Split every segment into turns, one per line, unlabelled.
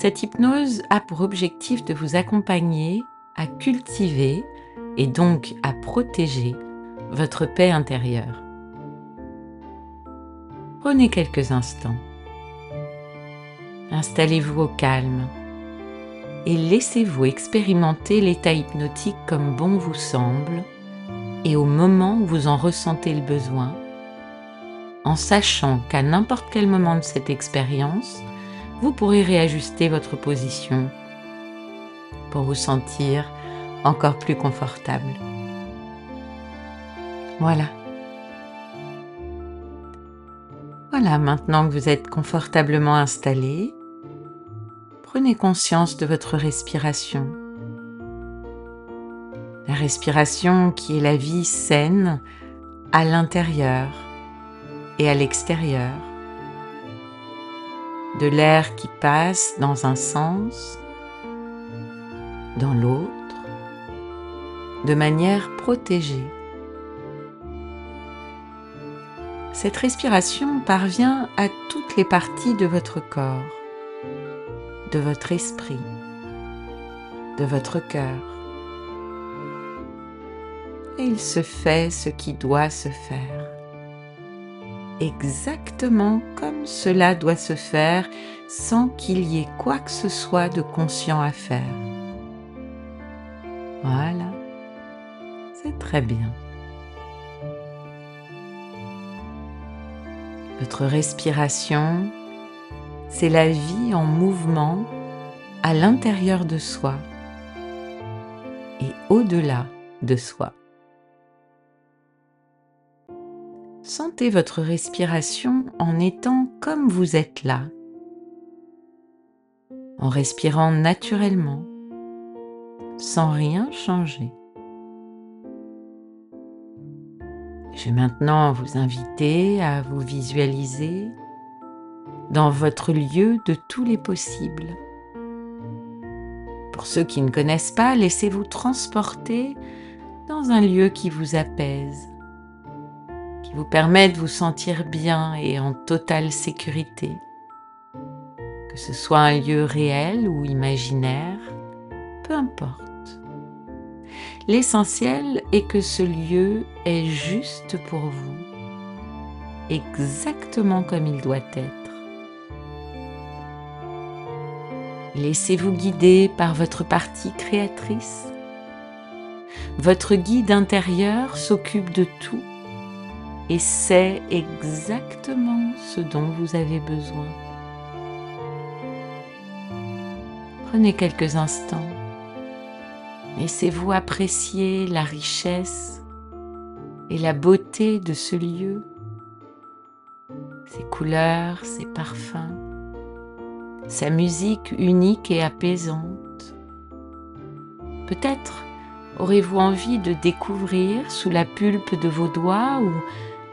Cette hypnose a pour objectif de vous accompagner à cultiver et donc à protéger votre paix intérieure. Prenez quelques instants. Installez-vous au calme et laissez-vous expérimenter l'état hypnotique comme bon vous semble et au moment où vous en ressentez le besoin, en sachant qu'à n'importe quel moment de cette expérience, vous pourrez réajuster votre position pour vous sentir encore plus confortable. Voilà. Voilà, maintenant que vous êtes confortablement installé, prenez conscience de votre respiration. La respiration qui est la vie saine à l'intérieur et à l'extérieur de l'air qui passe dans un sens, dans l'autre, de manière protégée. Cette respiration parvient à toutes les parties de votre corps, de votre esprit, de votre cœur. Et il se fait ce qui doit se faire exactement comme cela doit se faire sans qu'il y ait quoi que ce soit de conscient à faire. Voilà, c'est très bien. Votre respiration, c'est la vie en mouvement à l'intérieur de soi et au-delà de soi. Sentez votre respiration en étant comme vous êtes là, en respirant naturellement, sans rien changer. Je vais maintenant vous inviter à vous visualiser dans votre lieu de tous les possibles. Pour ceux qui ne connaissent pas, laissez-vous transporter dans un lieu qui vous apaise qui vous permet de vous sentir bien et en totale sécurité. Que ce soit un lieu réel ou imaginaire, peu importe. L'essentiel est que ce lieu est juste pour vous, exactement comme il doit être. Laissez-vous guider par votre partie créatrice. Votre guide intérieur s'occupe de tout et c'est exactement ce dont vous avez besoin. Prenez quelques instants. Laissez-vous apprécier la richesse et la beauté de ce lieu, ses couleurs, ses parfums, sa musique unique et apaisante. Peut-être aurez-vous envie de découvrir sous la pulpe de vos doigts ou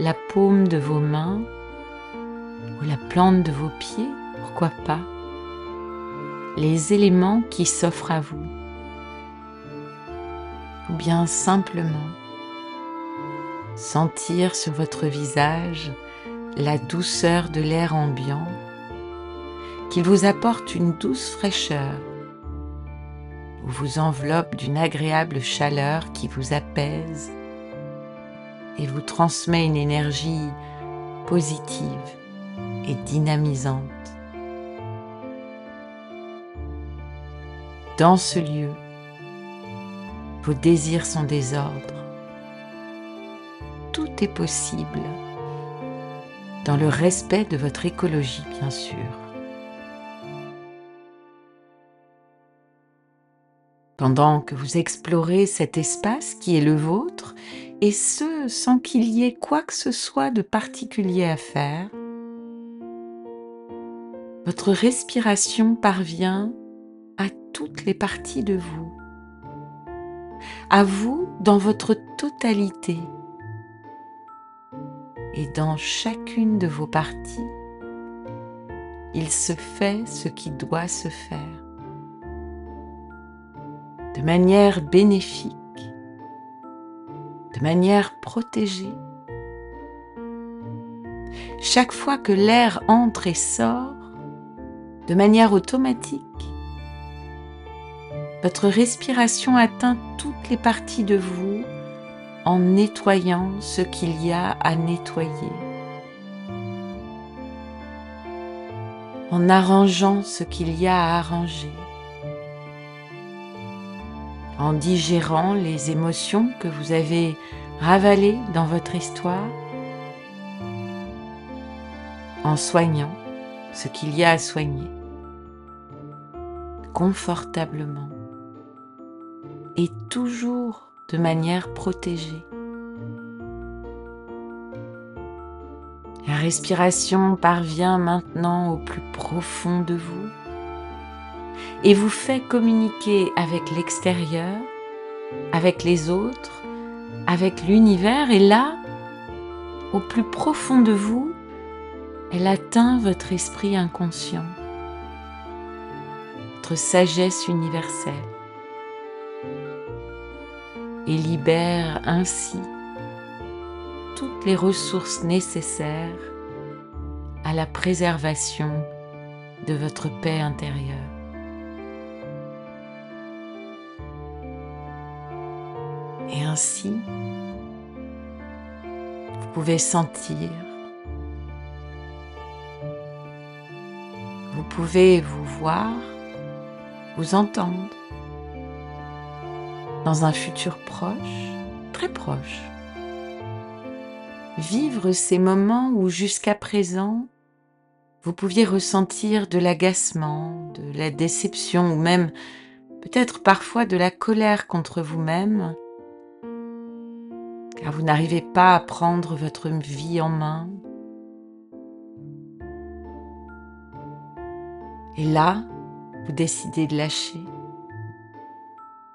la paume de vos mains ou la plante de vos pieds, pourquoi pas, les éléments qui s'offrent à vous, ou bien simplement sentir sur votre visage la douceur de l'air ambiant, qu'il vous apporte une douce fraîcheur, ou vous enveloppe d'une agréable chaleur qui vous apaise et vous transmet une énergie positive et dynamisante. Dans ce lieu, vos désirs sont désordres. Tout est possible dans le respect de votre écologie, bien sûr. Pendant que vous explorez cet espace qui est le vôtre et ce sans qu'il y ait quoi que ce soit de particulier à faire, votre respiration parvient à toutes les parties de vous, à vous dans votre totalité. Et dans chacune de vos parties, il se fait ce qui doit se faire de manière bénéfique, de manière protégée. Chaque fois que l'air entre et sort, de manière automatique, votre respiration atteint toutes les parties de vous en nettoyant ce qu'il y a à nettoyer, en arrangeant ce qu'il y a à arranger en digérant les émotions que vous avez ravalées dans votre histoire, en soignant ce qu'il y a à soigner, confortablement et toujours de manière protégée. La respiration parvient maintenant au plus profond de vous et vous fait communiquer avec l'extérieur, avec les autres, avec l'univers et là, au plus profond de vous, elle atteint votre esprit inconscient, votre sagesse universelle et libère ainsi toutes les ressources nécessaires à la préservation de votre paix intérieure. Ainsi, vous pouvez sentir, vous pouvez vous voir, vous entendre dans un futur proche, très proche. Vivre ces moments où jusqu'à présent, vous pouviez ressentir de l'agacement, de la déception ou même peut-être parfois de la colère contre vous-même car vous n'arrivez pas à prendre votre vie en main. Et là, vous décidez de lâcher,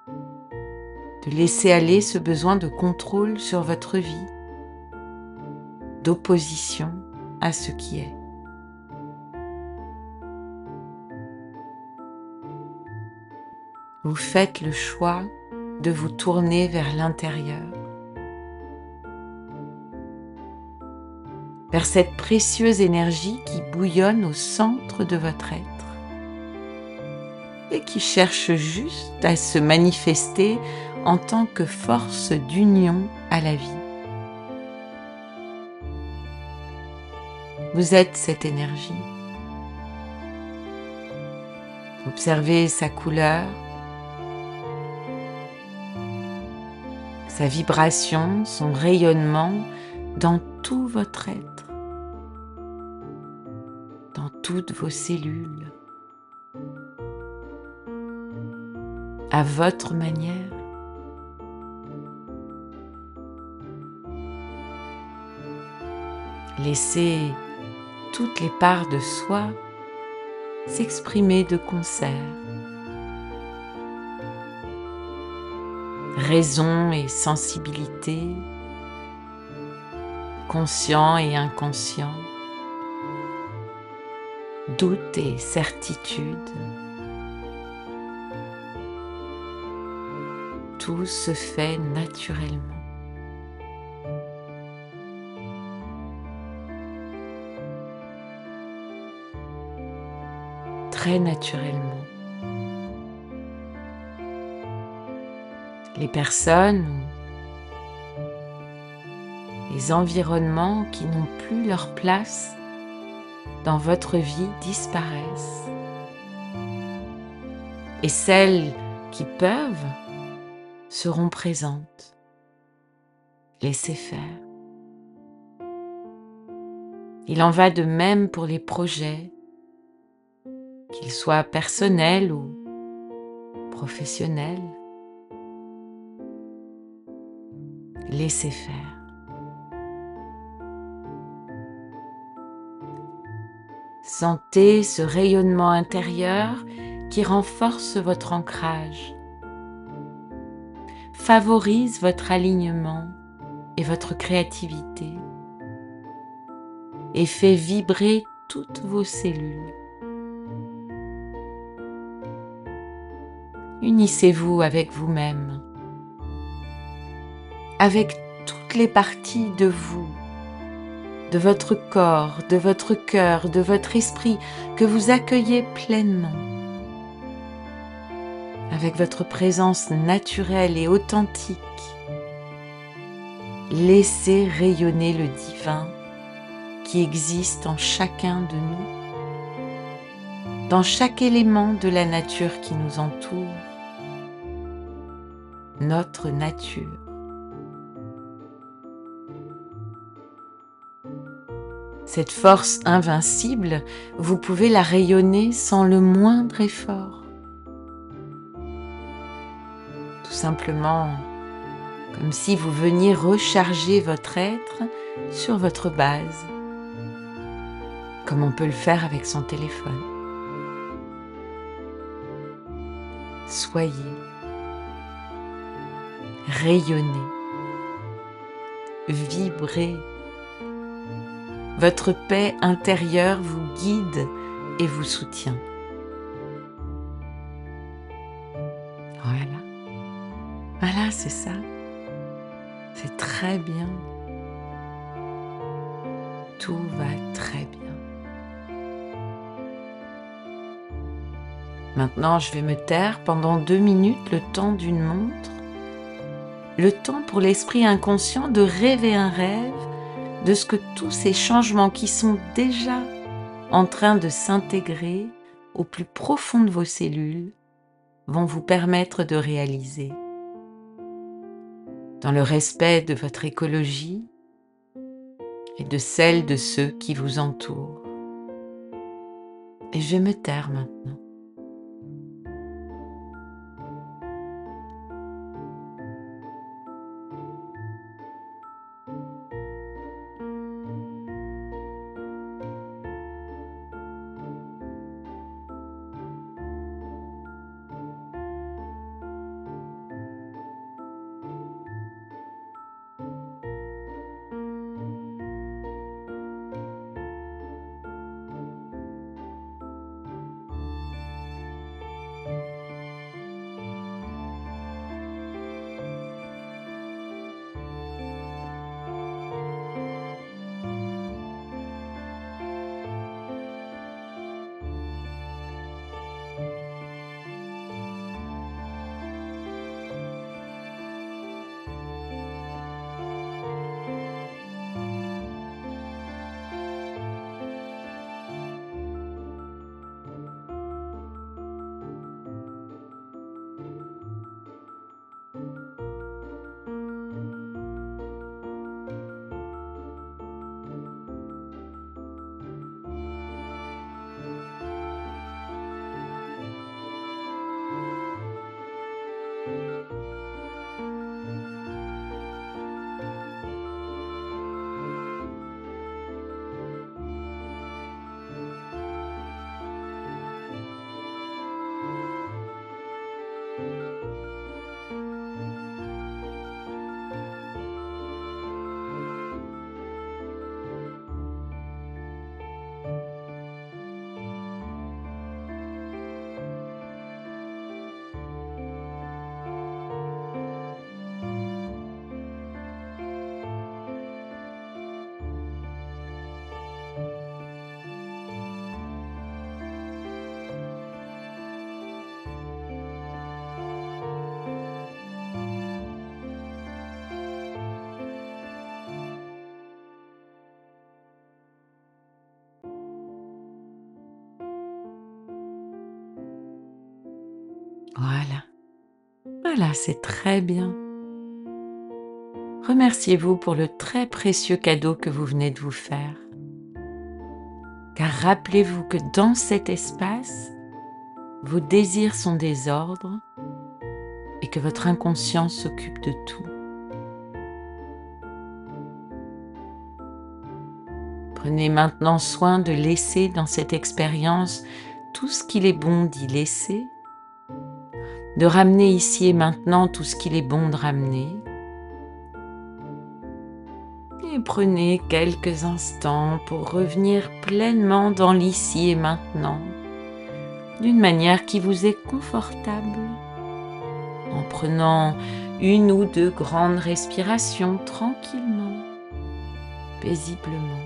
de laisser aller ce besoin de contrôle sur votre vie, d'opposition à ce qui est. Vous faites le choix de vous tourner vers l'intérieur vers cette précieuse énergie qui bouillonne au centre de votre être et qui cherche juste à se manifester en tant que force d'union à la vie. Vous êtes cette énergie. Observez sa couleur, sa vibration, son rayonnement dans tout votre être, toutes vos cellules, à votre manière. Laissez toutes les parts de soi s'exprimer de concert. Raison et sensibilité conscient et inconscient, doute et certitude. Tout se fait naturellement. Très naturellement. Les personnes les environnements qui n'ont plus leur place dans votre vie disparaissent. Et celles qui peuvent seront présentes. Laissez faire. Il en va de même pour les projets, qu'ils soient personnels ou professionnels. Laissez faire. Sentez ce rayonnement intérieur qui renforce votre ancrage, favorise votre alignement et votre créativité et fait vibrer toutes vos cellules. Unissez-vous avec vous-même, avec toutes les parties de vous, de votre corps, de votre cœur, de votre esprit que vous accueillez pleinement. Avec votre présence naturelle et authentique, laissez rayonner le divin qui existe en chacun de nous, dans chaque élément de la nature qui nous entoure, notre nature. Cette force invincible, vous pouvez la rayonner sans le moindre effort. Tout simplement comme si vous veniez recharger votre être sur votre base, comme on peut le faire avec son téléphone. Soyez, rayonnez, vibrez votre paix intérieure vous guide et vous soutient. Voilà. Voilà, c'est ça. C'est très bien. Tout va très bien. Maintenant, je vais me taire pendant deux minutes le temps d'une montre. Le temps pour l'esprit inconscient de rêver un rêve de ce que tous ces changements qui sont déjà en train de s'intégrer au plus profond de vos cellules vont vous permettre de réaliser. Dans le respect de votre écologie et de celle de ceux qui vous entourent. Et je me taire maintenant. Voilà. Voilà, c'est très bien. Remerciez-vous pour le très précieux cadeau que vous venez de vous faire. Car rappelez-vous que dans cet espace, vos désirs sont des ordres et que votre inconscient s'occupe de tout. Prenez maintenant soin de laisser dans cette expérience tout ce qu'il est bon d'y laisser, de ramener ici et maintenant tout ce qu'il est bon de ramener. Et prenez quelques instants pour revenir pleinement dans l'ici et maintenant, d'une manière qui vous est confortable, en prenant une ou deux grandes respirations tranquillement, paisiblement.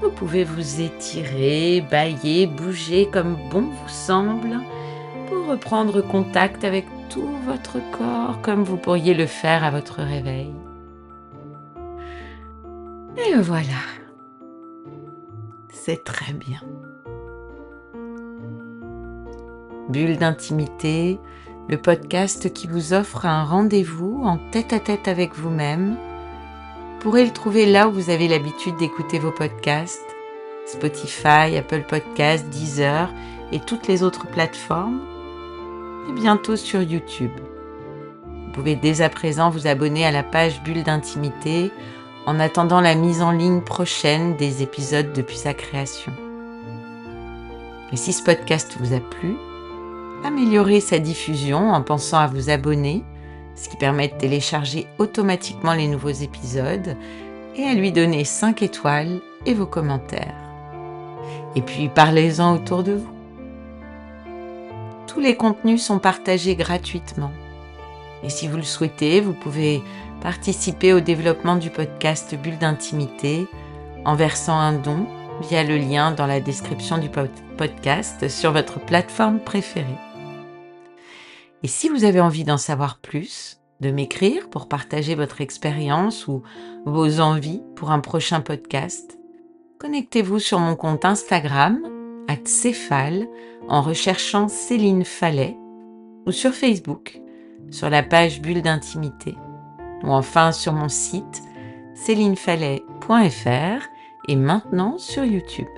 Vous pouvez vous étirer, bailler, bouger comme bon vous semble pour reprendre contact avec tout votre corps comme vous pourriez le faire à votre réveil. Et voilà. C'est très bien. Bulle d'intimité, le podcast qui vous offre un rendez-vous en tête-à-tête avec vous-même. Vous pourrez le trouver là où vous avez l'habitude d'écouter vos podcasts, Spotify, Apple Podcasts, Deezer et toutes les autres plateformes, et bientôt sur YouTube. Vous pouvez dès à présent vous abonner à la page Bulle d'intimité en attendant la mise en ligne prochaine des épisodes depuis sa création. Et si ce podcast vous a plu, améliorez sa diffusion en pensant à vous abonner, ce qui permet de télécharger automatiquement les nouveaux épisodes, et à lui donner 5 étoiles et vos commentaires. Et puis parlez-en autour de vous. Tous les contenus sont partagés gratuitement. Et si vous le souhaitez, vous pouvez participer au développement du podcast Bulle d'intimité en versant un don via le lien dans la description du podcast sur votre plateforme préférée. Et si vous avez envie d'en savoir plus, de m'écrire pour partager votre expérience ou vos envies pour un prochain podcast, connectez-vous sur mon compte Instagram, Céphale, en recherchant Céline Fallet, ou sur Facebook, sur la page Bulle d'intimité, ou enfin sur mon site célinefallet.fr et maintenant sur YouTube.